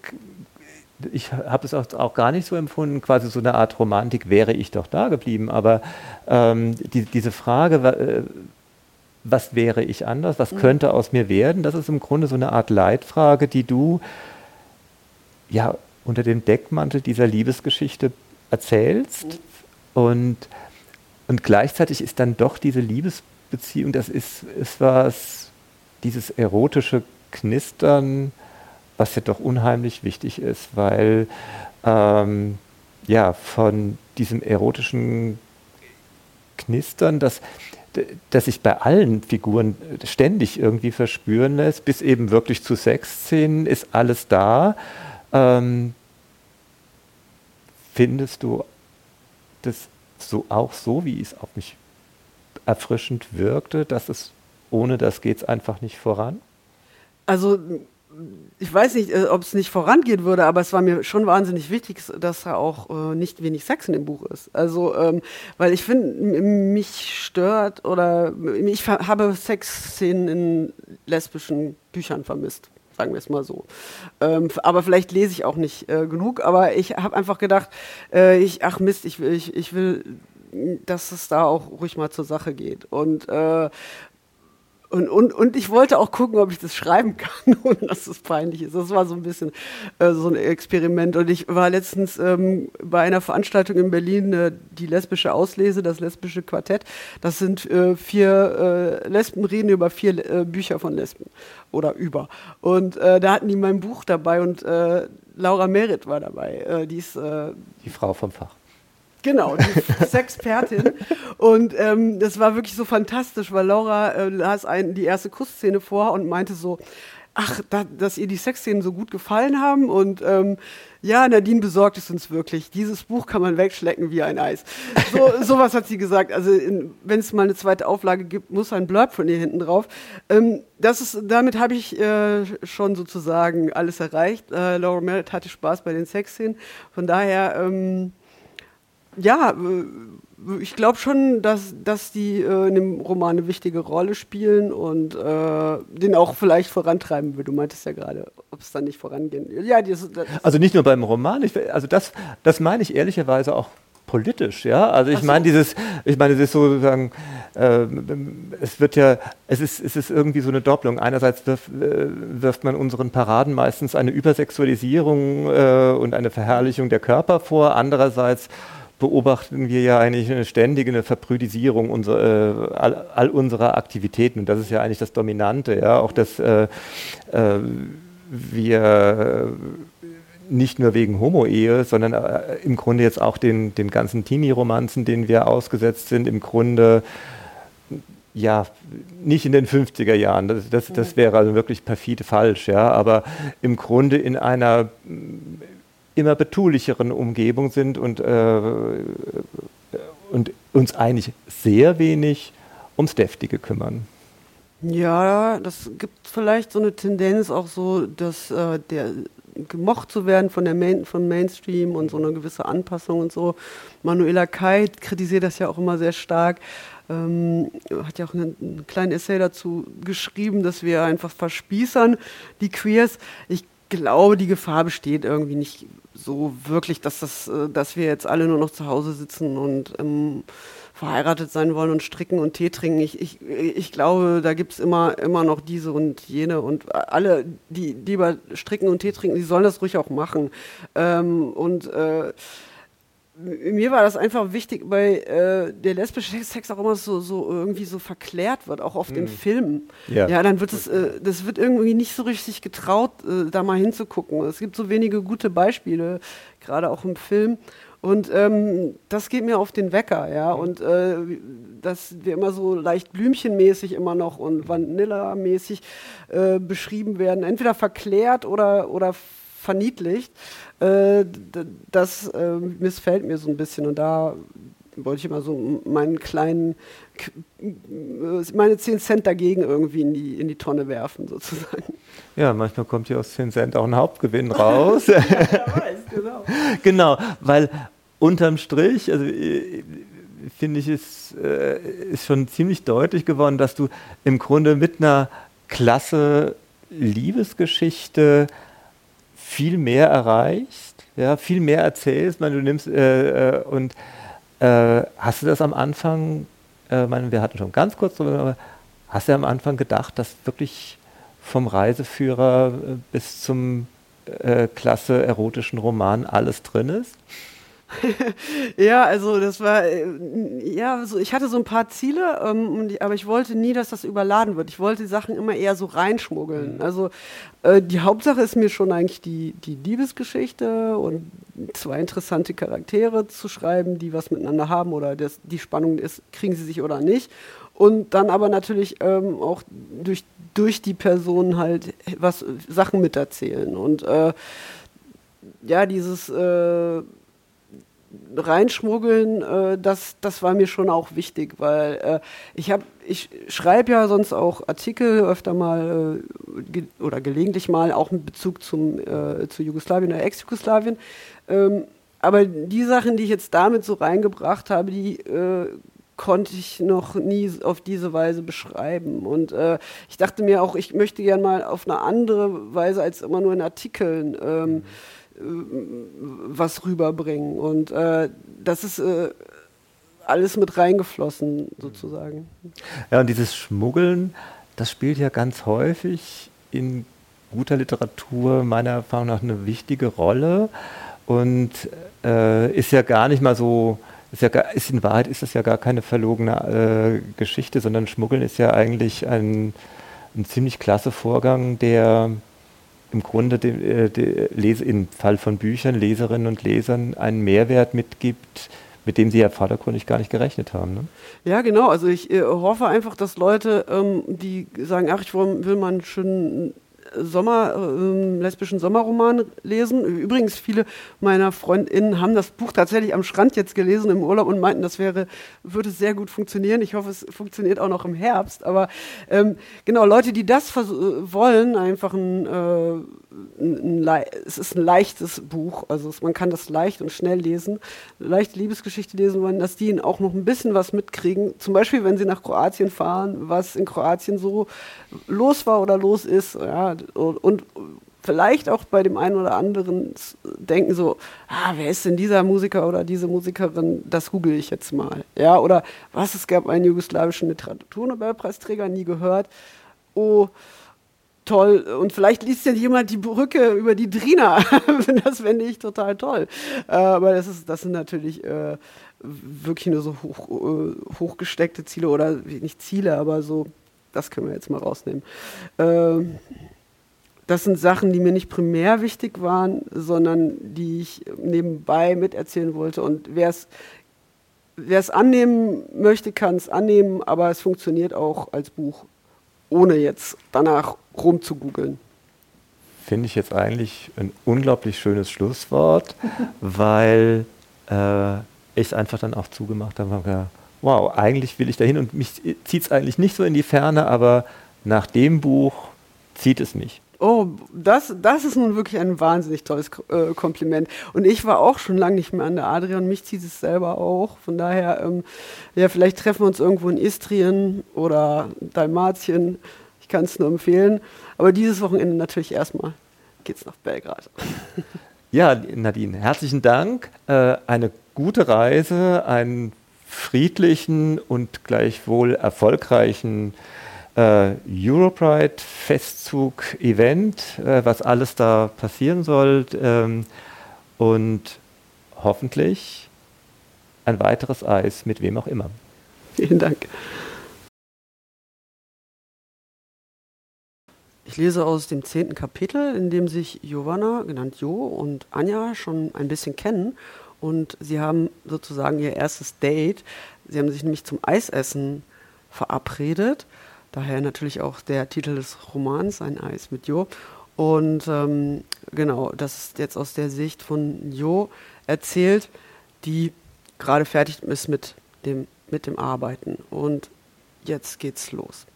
ich habe es auch, gar nicht so empfunden, quasi so eine Art Romantik, wäre ich doch da geblieben. Aber ähm, die, diese Frage, äh, was wäre ich anders, was mhm. könnte aus mir werden, das ist im Grunde so eine Art Leitfrage, die du ja unter dem Deckmantel dieser Liebesgeschichte erzählst. Mhm. Und, und gleichzeitig ist dann doch diese Liebesbeziehung, das ist, ist was, dieses erotische Knistern, was ja doch unheimlich wichtig ist, weil ähm, ja von diesem erotischen Knistern, das, das sich bei allen Figuren ständig irgendwie verspüren lässt, bis eben wirklich zu Sexszenen, ist alles da. Ähm, findest du das so auch so, wie es auf mich erfrischend wirkte, dass es ohne das geht es einfach nicht voran? Also ich weiß nicht, äh, ob es nicht vorangehen würde, aber es war mir schon wahnsinnig wichtig, dass da auch äh, nicht wenig Sex in dem Buch ist. Also, ähm, weil ich finde, mich stört oder ich habe Sexszenen in lesbischen Büchern vermisst. Sagen wir es mal so. Ähm, aber vielleicht lese ich auch nicht äh, genug. Aber ich habe einfach gedacht, äh, ich, ach Mist, ich, ich, ich will dass es da auch ruhig mal zur Sache geht. Und äh, und, und, und ich wollte auch gucken, ob ich das schreiben kann, ohne dass es peinlich ist. Das war so ein bisschen äh, so ein Experiment. Und ich war letztens ähm, bei einer Veranstaltung in Berlin, äh, die lesbische Auslese, das lesbische Quartett. Das sind äh, vier äh, Lesben, reden über vier äh, Bücher von Lesben oder über. Und äh, da hatten die mein Buch dabei und Laura Merit war dabei. die ist die Frau vom Fach. Genau, die Sexpertin. Und ähm, das war wirklich so fantastisch, weil Laura äh, las ein, die erste Kussszene vor und meinte so, ach, da, dass ihr die Sexszenen so gut gefallen haben und ähm, ja, Nadine besorgt es uns wirklich. Dieses Buch kann man wegschlecken wie ein Eis. So, sowas hat sie gesagt. Also wenn es mal eine zweite Auflage gibt, muss ein Blurb von ihr hinten drauf. Ähm, das ist, damit habe ich äh, schon sozusagen alles erreicht. Äh, Laura Merritt hatte Spaß bei den Sexszenen. Von daher ähm, ja, äh, ich glaube schon, dass, dass die äh, in dem Roman eine wichtige Rolle spielen und äh, den auch vielleicht vorantreiben will. Du meintest ja gerade, ob es dann nicht vorangehen. Ja, das, das also nicht nur beim Roman, ich, also das, das meine ich ehrlicherweise auch politisch, ja. Also ich meine, dieses, ich meine, es ist sozusagen, äh, es wird ja, es ist, es ist irgendwie so eine Doppelung. Einerseits wirf, äh, wirft man unseren Paraden meistens eine Übersexualisierung äh, und eine Verherrlichung der Körper vor. Andererseits beobachten wir ja eigentlich eine ständige eine Verbrüdisierung unserer, äh, all, all, unserer Aktivitäten. Und das ist ja eigentlich das Dominante, ja. Auch das, äh, äh, wir nicht nur wegen Homo-Ehe, sondern äh, im Grunde jetzt auch den, den ganzen Teenie-Romanzen, denen wir ausgesetzt sind, im Grunde ja, nicht in den 50er Jahren, das, das, das wäre also wirklich perfide falsch, ja, aber im Grunde in einer immer betulicheren Umgebung sind und, äh, und uns eigentlich sehr wenig ums Deftige kümmern. Ja, das gibt vielleicht so eine Tendenz auch so, dass äh, der gemocht zu werden von der Main, von Mainstream und so eine gewisse Anpassung und so. Manuela Keit kritisiert das ja auch immer sehr stark. Ähm, hat ja auch einen, einen, kleinen Essay dazu geschrieben, dass wir einfach verspießern, die Queers. Ich glaube, die Gefahr besteht irgendwie nicht so wirklich, dass, das, äh, dass wir jetzt alle nur noch zu Hause sitzen und ähm, verheiratet sein wollen und stricken und Tee trinken. Ich, ich, ich glaube, da gibt es immer, immer noch diese und jene und alle, die, über Stricken und Tee trinken, die sollen das ruhig auch machen. Ähm, und äh, mir war das einfach wichtig, weil äh, der lesbische Sex auch immer so, so irgendwie so verklärt wird, auch oft mhm. in Filmen. Ja. ja, dann wird es, äh, das wird irgendwie nicht so richtig getraut, äh, da mal hinzugucken. Es gibt so wenige gute Beispiele, gerade auch im Film. Und ähm, das geht mir auf den Wecker, ja. Und äh, dass wir immer so leicht blümchenmäßig immer noch und Vanilla-mäßig äh, beschrieben werden, entweder verklärt oder, oder verniedlicht, äh, das äh, missfällt mir so ein bisschen. Und da wollte ich immer so meinen kleinen, meine 10 Cent dagegen irgendwie in die, in die Tonne werfen, sozusagen. Ja, manchmal kommt hier aus 10 Cent auch ein Hauptgewinn raus. ja, weiß, genau. genau, weil unterm Strich, also äh, finde ich, ist, äh, ist schon ziemlich deutlich geworden, dass du im Grunde mit einer klasse Liebesgeschichte viel mehr erreichst, ja, viel mehr erzählst. meine, du nimmst äh, äh, und äh, hast du das am Anfang, äh, meine, wir hatten schon ganz kurz drüber, aber hast du am Anfang gedacht, dass wirklich vom Reiseführer bis zum klasse erotischen Roman alles drin ist? ja, also das war, äh, ja, also ich hatte so ein paar Ziele, ähm, aber ich wollte nie, dass das überladen wird. Ich wollte die Sachen immer eher so reinschmuggeln. Mhm. Also äh, die Hauptsache ist mir schon eigentlich die, die Liebesgeschichte und zwei interessante Charaktere zu schreiben, die was miteinander haben oder das, die Spannung ist, kriegen sie sich oder nicht. Und dann aber natürlich ähm, auch durch, durch die Person halt was Sachen miterzählen. Und äh, ja, dieses äh, reinschmuggeln, äh, das, das war mir schon auch wichtig, weil äh, ich habe, ich schreibe ja sonst auch Artikel öfter mal äh, ge oder gelegentlich mal auch mit Bezug zum, äh, zu Jugoslawien oder Ex-Jugoslawien. Ähm, aber die Sachen, die ich jetzt damit so reingebracht habe, die äh, konnte ich noch nie auf diese Weise beschreiben. Und äh, ich dachte mir auch, ich möchte gerne mal auf eine andere Weise als immer nur in Artikeln ähm, mhm was rüberbringen. Und äh, das ist äh, alles mit reingeflossen, sozusagen. Ja, und dieses Schmuggeln, das spielt ja ganz häufig in guter Literatur meiner Erfahrung nach eine wichtige Rolle und äh, ist ja gar nicht mal so, ist ja gar, ist in Wahrheit ist das ja gar keine verlogene äh, Geschichte, sondern Schmuggeln ist ja eigentlich ein, ein ziemlich klasse Vorgang, der im Grunde dem, äh, de, Lese, im Fall von Büchern Leserinnen und Lesern einen Mehrwert mitgibt, mit dem sie ja vordergründig gar nicht gerechnet haben. Ne? Ja, genau. Also ich äh, hoffe einfach, dass Leute, ähm, die sagen, ach, ich will, will mal einen schönen Sommer, äh, lesbischen Sommerroman lesen. Übrigens, viele meiner Freundinnen haben das Buch tatsächlich am Strand jetzt gelesen im Urlaub und meinten, das wäre, würde sehr gut funktionieren. Ich hoffe, es funktioniert auch noch im Herbst. Aber ähm, genau, Leute, die das wollen, einfach ein, äh, ein, ein, es ist ein leichtes Buch, also man kann das leicht und schnell lesen, leichte Liebesgeschichte lesen wollen, dass die auch noch ein bisschen was mitkriegen. Zum Beispiel, wenn sie nach Kroatien fahren, was in Kroatien so los war oder los ist. Ja, und, vielleicht auch bei dem einen oder anderen denken so, ah, wer ist denn dieser Musiker oder diese Musikerin? Das google ich jetzt mal. Ja, oder was, es gab einen jugoslawischen Literaturnobelpreisträger, nie gehört. Oh, toll. Und vielleicht liest ja jemand die Brücke über die Drina. das fände ich total toll. Äh, aber das, ist, das sind natürlich äh, wirklich nur so hoch, äh, hochgesteckte Ziele oder nicht Ziele, aber so, das können wir jetzt mal rausnehmen. Ähm, das sind Sachen, die mir nicht primär wichtig waren, sondern die ich nebenbei miterzählen wollte. Und wer es annehmen möchte, kann es annehmen, aber es funktioniert auch als Buch, ohne jetzt danach rumzugoogeln. Finde ich jetzt eigentlich ein unglaublich schönes Schlusswort, weil äh, ich es einfach dann auch zugemacht habe. Gedacht, wow, eigentlich will ich dahin und mich zieht es eigentlich nicht so in die Ferne, aber nach dem Buch zieht es mich. Oh, das, das ist nun wirklich ein wahnsinnig tolles äh, Kompliment. Und ich war auch schon lange nicht mehr an der Adrian. Mich zieht es selber auch. Von daher, ähm, ja, vielleicht treffen wir uns irgendwo in Istrien oder Dalmatien. Ich kann es nur empfehlen. Aber dieses Wochenende natürlich erstmal geht es nach Belgrad. Ja, Nadine, herzlichen Dank. Äh, eine gute Reise, einen friedlichen und gleichwohl erfolgreichen äh, Europride-Festzug-Event, äh, was alles da passieren soll. Ähm, und hoffentlich ein weiteres Eis mit wem auch immer. Vielen Dank. Ich lese aus dem zehnten Kapitel, in dem sich Giovanna, genannt Jo, und Anja schon ein bisschen kennen. Und sie haben sozusagen ihr erstes Date. Sie haben sich nämlich zum Eisessen verabredet. Daher natürlich auch der Titel des Romans, Ein Eis mit Jo. Und ähm, genau, das ist jetzt aus der Sicht von Jo erzählt, die gerade fertig ist mit dem, mit dem Arbeiten. Und jetzt geht's los.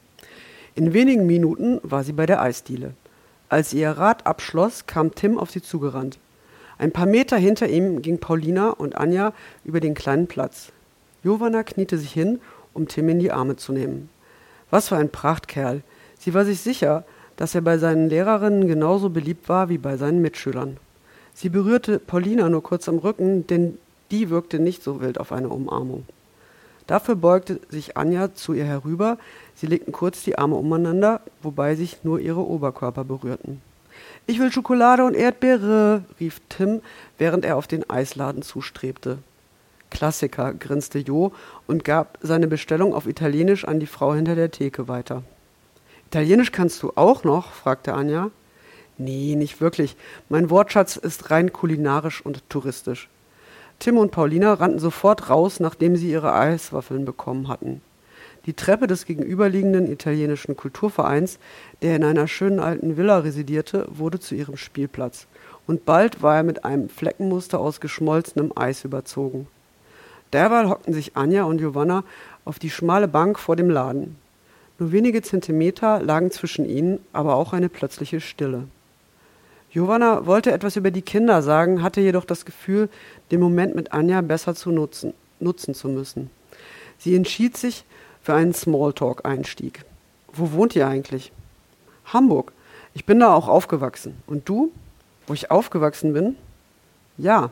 In wenigen Minuten war sie bei der Eisdiele. Als ihr Rad abschloss, kam Tim auf sie zugerannt. Ein paar Meter hinter ihm ging Paulina und Anja über den kleinen Platz. Jovana kniete sich hin, um Tim in die Arme zu nehmen. Was für ein Prachtkerl. Sie war sich sicher, dass er bei seinen Lehrerinnen genauso beliebt war wie bei seinen Mitschülern. Sie berührte Paulina nur kurz am Rücken, denn die wirkte nicht so wild auf eine Umarmung. Dafür beugte sich Anja zu ihr herüber, sie legten kurz die Arme umeinander, wobei sich nur ihre Oberkörper berührten. Ich will Schokolade und Erdbeere, rief Tim, während er auf den Eisladen zustrebte. Klassiker, grinste Jo und gab seine Bestellung auf Italienisch an die Frau hinter der Theke weiter. Italienisch kannst du auch noch? fragte Anja. Nee, nicht wirklich. Mein Wortschatz ist rein kulinarisch und touristisch. Tim und Paulina rannten sofort raus, nachdem sie ihre Eiswaffeln bekommen hatten. Die Treppe des gegenüberliegenden italienischen Kulturvereins, der in einer schönen alten Villa residierte, wurde zu ihrem Spielplatz. Und bald war er mit einem Fleckenmuster aus geschmolzenem Eis überzogen. Derweil hockten sich Anja und Giovanna auf die schmale Bank vor dem Laden. Nur wenige Zentimeter lagen zwischen ihnen, aber auch eine plötzliche Stille. Giovanna wollte etwas über die Kinder sagen, hatte jedoch das Gefühl, den Moment mit Anja besser zu nutzen, nutzen zu müssen. Sie entschied sich für einen Smalltalk-Einstieg. Wo wohnt ihr eigentlich? Hamburg. Ich bin da auch aufgewachsen. Und du? Wo ich aufgewachsen bin? Ja.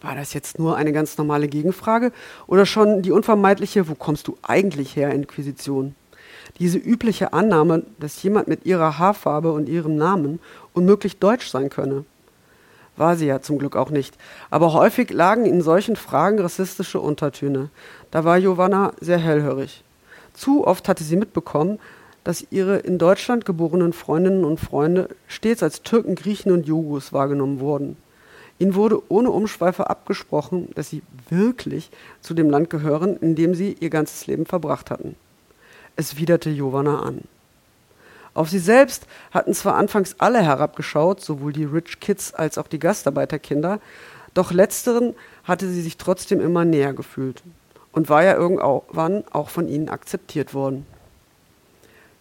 War das jetzt nur eine ganz normale Gegenfrage oder schon die unvermeidliche, wo kommst du eigentlich her, Inquisition? Diese übliche Annahme, dass jemand mit ihrer Haarfarbe und ihrem Namen unmöglich deutsch sein könne. War sie ja zum Glück auch nicht. Aber häufig lagen in solchen Fragen rassistische Untertöne. Da war Giovanna sehr hellhörig. Zu oft hatte sie mitbekommen, dass ihre in Deutschland geborenen Freundinnen und Freunde stets als Türken, Griechen und Jugos wahrgenommen wurden. Ihnen wurde ohne Umschweife abgesprochen, dass sie wirklich zu dem Land gehören, in dem sie ihr ganzes Leben verbracht hatten. Es widerte Giovanna an. Auf sie selbst hatten zwar anfangs alle herabgeschaut, sowohl die Rich Kids als auch die Gastarbeiterkinder, doch letzteren hatte sie sich trotzdem immer näher gefühlt und war ja irgendwann auch von ihnen akzeptiert worden.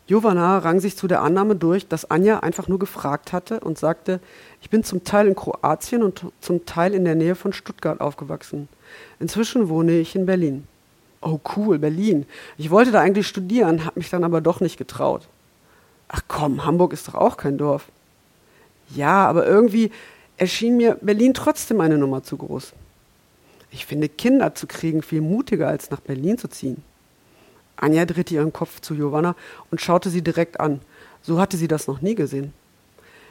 Giovanna rang sich zu der Annahme durch, dass Anja einfach nur gefragt hatte und sagte, ich bin zum Teil in Kroatien und zum Teil in der Nähe von Stuttgart aufgewachsen. Inzwischen wohne ich in Berlin. Oh cool, Berlin. Ich wollte da eigentlich studieren, habe mich dann aber doch nicht getraut. Ach komm, Hamburg ist doch auch kein Dorf. Ja, aber irgendwie erschien mir Berlin trotzdem eine Nummer zu groß. Ich finde, Kinder zu kriegen viel mutiger, als nach Berlin zu ziehen. Anja drehte ihren Kopf zu Giovanna und schaute sie direkt an. So hatte sie das noch nie gesehen.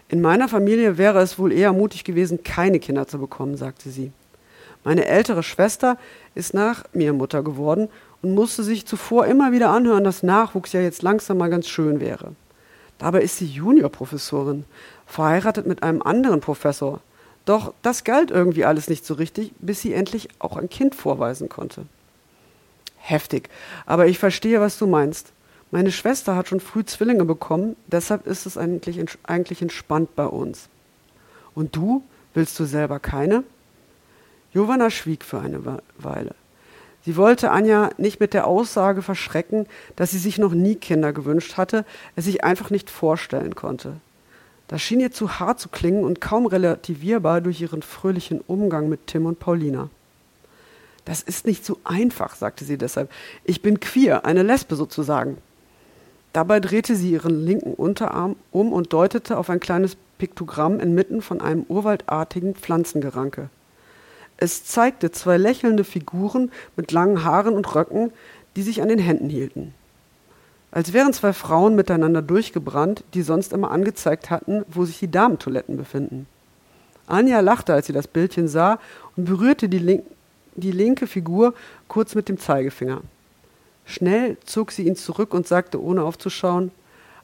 In meiner Familie wäre es wohl eher mutig gewesen, keine Kinder zu bekommen, sagte sie. Meine ältere Schwester ist nach mir Mutter geworden und musste sich zuvor immer wieder anhören, dass Nachwuchs ja jetzt langsam mal ganz schön wäre. Dabei ist sie Juniorprofessorin, verheiratet mit einem anderen Professor. Doch das galt irgendwie alles nicht so richtig, bis sie endlich auch ein Kind vorweisen konnte. Heftig, aber ich verstehe, was du meinst. Meine Schwester hat schon früh Zwillinge bekommen, deshalb ist es eigentlich, eigentlich entspannt bei uns. Und du, willst du selber keine? Giovanna schwieg für eine Weile. Sie wollte Anja nicht mit der Aussage verschrecken, dass sie sich noch nie Kinder gewünscht hatte, es sich einfach nicht vorstellen konnte. Das schien ihr zu hart zu klingen und kaum relativierbar durch ihren fröhlichen Umgang mit Tim und Paulina. Das ist nicht so einfach, sagte sie deshalb. Ich bin queer, eine Lesbe sozusagen. Dabei drehte sie ihren linken Unterarm um und deutete auf ein kleines Piktogramm inmitten von einem urwaldartigen Pflanzengeranke. Es zeigte zwei lächelnde Figuren mit langen Haaren und Röcken, die sich an den Händen hielten. Als wären zwei Frauen miteinander durchgebrannt, die sonst immer angezeigt hatten, wo sich die Damentoiletten befinden. Anja lachte, als sie das Bildchen sah und berührte die, link die linke Figur kurz mit dem Zeigefinger. Schnell zog sie ihn zurück und sagte, ohne aufzuschauen,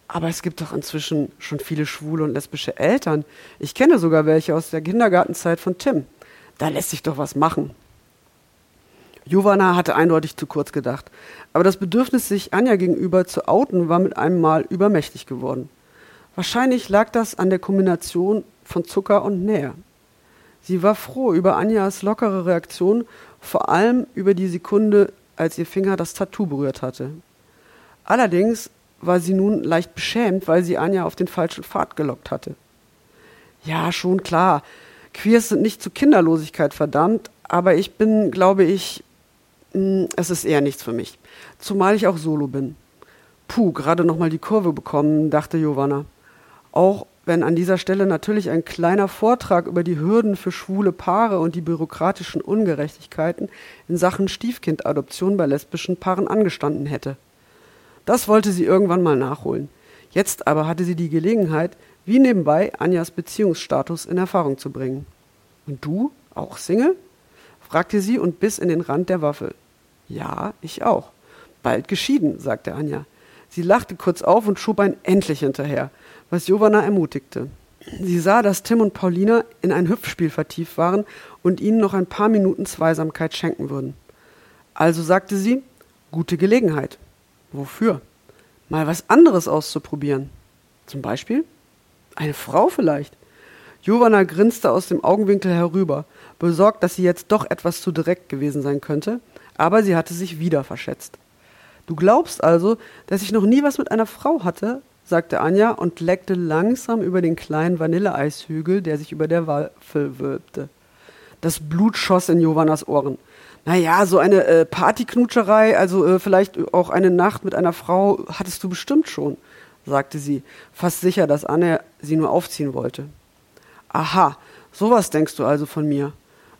aber es gibt doch inzwischen schon viele schwule und lesbische Eltern. Ich kenne sogar welche aus der Kindergartenzeit von Tim. Da lässt sich doch was machen. Giovanna hatte eindeutig zu kurz gedacht, aber das Bedürfnis, sich Anja gegenüber zu outen, war mit einem Mal übermächtig geworden. Wahrscheinlich lag das an der Kombination von Zucker und Nähe. Sie war froh über Anjas lockere Reaktion, vor allem über die Sekunde, als ihr Finger das Tattoo berührt hatte. Allerdings war sie nun leicht beschämt, weil sie Anja auf den falschen Pfad gelockt hatte. Ja, schon klar, Queers sind nicht zu Kinderlosigkeit verdammt, aber ich bin, glaube ich, hm, es ist eher nichts für mich. Zumal ich auch solo bin. Puh, gerade nochmal die Kurve bekommen, dachte Giovanna. Auch wenn an dieser Stelle natürlich ein kleiner Vortrag über die Hürden für schwule Paare und die bürokratischen Ungerechtigkeiten in Sachen Stiefkindadoption bei lesbischen Paaren angestanden hätte. Das wollte sie irgendwann mal nachholen. Jetzt aber hatte sie die Gelegenheit, wie nebenbei Anjas Beziehungsstatus in Erfahrung zu bringen. Und du, auch Single? fragte sie und biss in den Rand der Waffel. Ja, ich auch. Bald geschieden, sagte Anja. Sie lachte kurz auf und schob ein Endlich hinterher, was Giovanna ermutigte. Sie sah, dass Tim und Paulina in ein Hüpfspiel vertieft waren und ihnen noch ein paar Minuten Zweisamkeit schenken würden. Also sagte sie, gute Gelegenheit. Wofür? Mal was anderes auszuprobieren. Zum Beispiel? Eine Frau vielleicht? Giovanna grinste aus dem Augenwinkel herüber, besorgt, dass sie jetzt doch etwas zu direkt gewesen sein könnte, aber sie hatte sich wieder verschätzt. Du glaubst also, dass ich noch nie was mit einer Frau hatte? Sagte Anja und leckte langsam über den kleinen Vanilleeishügel, der sich über der Waffel wölbte. Das Blut schoss in Giovannas Ohren. Naja, so eine äh, Partyknutscherei, also äh, vielleicht auch eine Nacht mit einer Frau, hattest du bestimmt schon sagte sie, fast sicher, dass Anne sie nur aufziehen wollte. Aha, sowas denkst du also von mir.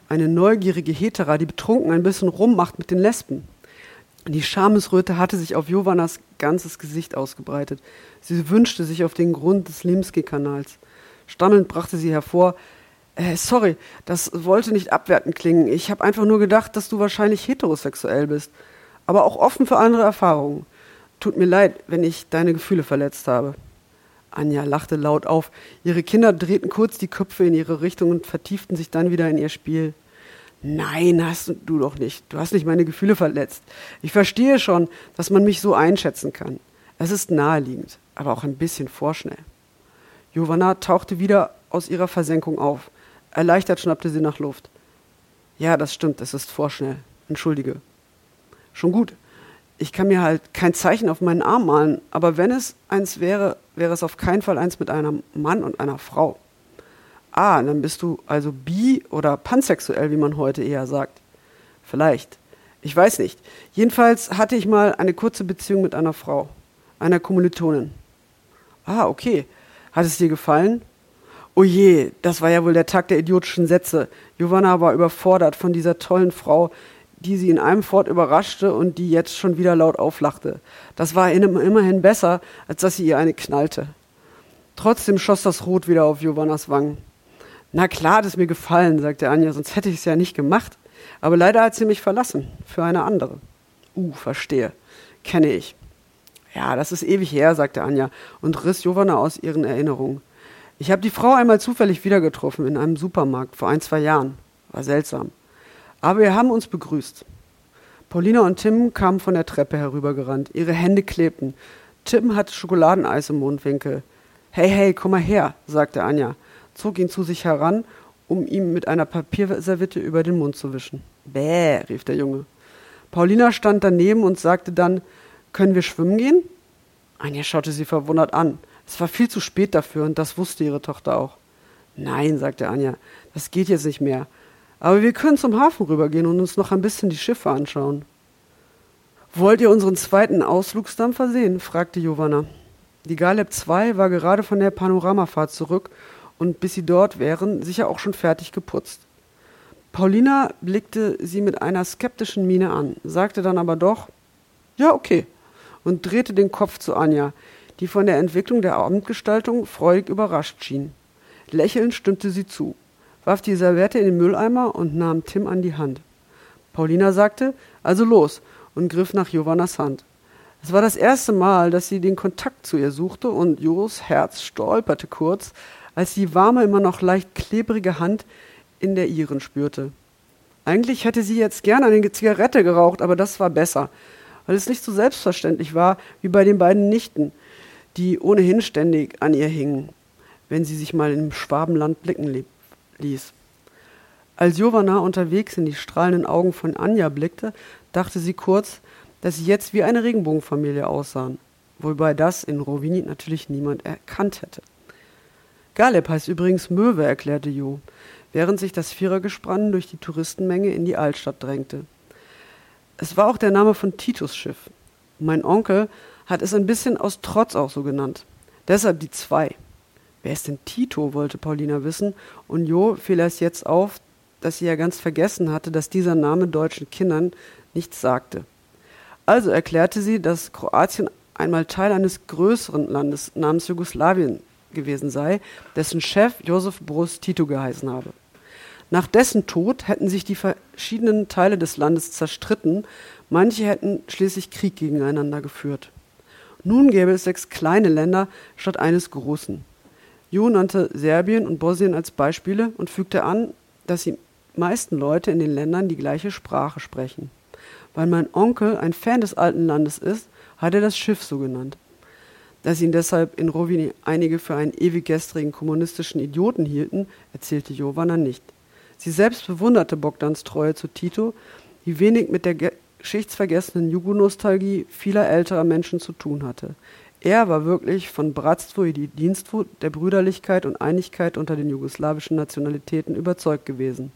Eine neugierige Hetera, die betrunken ein bisschen rummacht mit den Lesben. Die Schamesröte hatte sich auf Jovanas ganzes Gesicht ausgebreitet. Sie wünschte sich auf den Grund des Limski-Kanals. Stammelnd brachte sie hervor, äh, sorry, das wollte nicht abwertend klingen. Ich habe einfach nur gedacht, dass du wahrscheinlich heterosexuell bist, aber auch offen für andere Erfahrungen. Tut mir leid, wenn ich deine Gefühle verletzt habe. Anja lachte laut auf. Ihre Kinder drehten kurz die Köpfe in ihre Richtung und vertieften sich dann wieder in ihr Spiel. Nein, hast du doch nicht. Du hast nicht meine Gefühle verletzt. Ich verstehe schon, dass man mich so einschätzen kann. Es ist naheliegend, aber auch ein bisschen vorschnell. Giovanna tauchte wieder aus ihrer Versenkung auf. Erleichtert schnappte sie nach Luft. Ja, das stimmt, es ist vorschnell. Entschuldige. Schon gut ich kann mir halt kein Zeichen auf meinen Arm malen, aber wenn es eins wäre, wäre es auf keinen Fall eins mit einem Mann und einer Frau. Ah, dann bist du also bi oder pansexuell, wie man heute eher sagt. Vielleicht. Ich weiß nicht. Jedenfalls hatte ich mal eine kurze Beziehung mit einer Frau, einer Kommilitonin. Ah, okay. Hat es dir gefallen? Oh je, das war ja wohl der Tag der idiotischen Sätze. Giovanna war überfordert von dieser tollen Frau, die sie in einem Fort überraschte und die jetzt schon wieder laut auflachte. Das war immerhin besser, als dass sie ihr eine knallte. Trotzdem schoss das Rot wieder auf Giovannas Wangen. Na klar hat es mir gefallen, sagte Anja, sonst hätte ich es ja nicht gemacht. Aber leider hat sie mich verlassen, für eine andere. Uh, verstehe. Kenne ich. Ja, das ist ewig her, sagte Anja und riss Giovanna aus ihren Erinnerungen. Ich habe die Frau einmal zufällig wieder getroffen in einem Supermarkt vor ein, zwei Jahren. War seltsam. Aber wir haben uns begrüßt. Paulina und Tim kamen von der Treppe herübergerannt. Ihre Hände klebten. Tim hatte Schokoladeneis im Mundwinkel. Hey, hey, komm mal her, sagte Anja, zog ihn zu sich heran, um ihm mit einer Papierserviette über den Mund zu wischen. Bäh, rief der Junge. Paulina stand daneben und sagte dann, können wir schwimmen gehen? Anja schaute sie verwundert an. Es war viel zu spät dafür und das wusste ihre Tochter auch. Nein, sagte Anja, das geht jetzt nicht mehr. Aber wir können zum Hafen rübergehen und uns noch ein bisschen die Schiffe anschauen. Wollt ihr unseren zweiten Ausflugsdampfer sehen? fragte Giovanna. Die Galeb II war gerade von der Panoramafahrt zurück und bis sie dort wären, sicher auch schon fertig geputzt. Paulina blickte sie mit einer skeptischen Miene an, sagte dann aber doch, ja, okay, und drehte den Kopf zu Anja, die von der Entwicklung der Abendgestaltung freudig überrascht schien. Lächelnd stimmte sie zu, warf die Serviette in den Mülleimer und nahm Tim an die Hand. Paulina sagte, also los, und griff nach Jovannas Hand. Es war das erste Mal, dass sie den Kontakt zu ihr suchte, und Jos Herz stolperte kurz, als sie die warme, immer noch leicht klebrige Hand in der ihren spürte. Eigentlich hätte sie jetzt gern eine Zigarette geraucht, aber das war besser, weil es nicht so selbstverständlich war wie bei den beiden Nichten, die ohnehin ständig an ihr hingen, wenn sie sich mal im Schwabenland blicken ließ. Als Jovana unterwegs in die strahlenden Augen von Anja blickte, dachte sie kurz, dass sie jetzt wie eine Regenbogenfamilie aussahen, wobei das in Rovini natürlich niemand erkannt hätte. Galeb heißt übrigens Möwe, erklärte Jo, während sich das Vierergespann durch die Touristenmenge in die Altstadt drängte. Es war auch der Name von Titus Schiff. Mein Onkel hat es ein bisschen aus Trotz auch so genannt. Deshalb die zwei. Wer ist denn Tito, wollte Paulina wissen, und Jo fiel es jetzt auf, dass sie ja ganz vergessen hatte, dass dieser Name deutschen Kindern nichts sagte. Also erklärte sie, dass Kroatien einmal Teil eines größeren Landes namens Jugoslawien gewesen sei, dessen Chef Josef Broz Tito geheißen habe. Nach dessen Tod hätten sich die verschiedenen Teile des Landes zerstritten, manche hätten schließlich Krieg gegeneinander geführt. Nun gäbe es sechs kleine Länder statt eines großen. Jo nannte Serbien und Bosnien als Beispiele und fügte an, dass die meisten Leute in den Ländern die gleiche Sprache sprechen. Weil mein Onkel ein Fan des alten Landes ist, hat er das Schiff so genannt. Dass ihn deshalb in Rovini einige für einen ewiggestrigen kommunistischen Idioten hielten, erzählte Jovana nicht. Sie selbst bewunderte Bogdans Treue zu Tito, die wenig mit der geschichtsvergessenen Jugonostalgie vieler älterer Menschen zu tun hatte. Er war wirklich von Bratstvo i Dienstwo, der Brüderlichkeit und Einigkeit unter den jugoslawischen Nationalitäten überzeugt gewesen.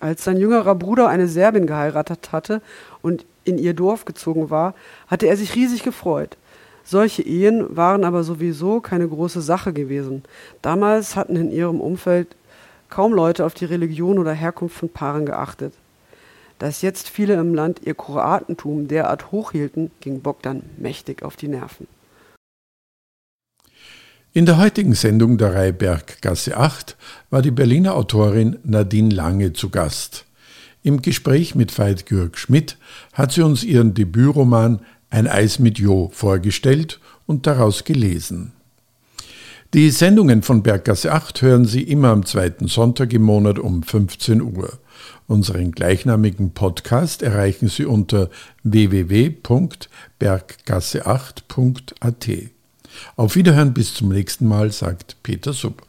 Als sein jüngerer Bruder eine Serbin geheiratet hatte und in ihr Dorf gezogen war, hatte er sich riesig gefreut. Solche Ehen waren aber sowieso keine große Sache gewesen. Damals hatten in ihrem Umfeld kaum Leute auf die Religion oder Herkunft von Paaren geachtet. Dass jetzt viele im Land ihr Kroatentum derart hochhielten, ging Bogdan mächtig auf die Nerven. In der heutigen Sendung der Reihe Berggasse 8 war die Berliner Autorin Nadine Lange zu Gast. Im Gespräch mit Veit Gürg Schmidt hat sie uns ihren Debütroman Ein Eis mit Jo vorgestellt und daraus gelesen. Die Sendungen von Berggasse 8 hören Sie immer am zweiten Sonntag im Monat um 15 Uhr. Unseren gleichnamigen Podcast erreichen Sie unter www.berggasse8.at. Auf Wiederhören bis zum nächsten Mal, sagt Peter Sub.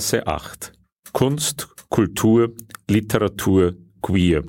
Berggasse 8 Kunst, Kultur, Literatur, Queer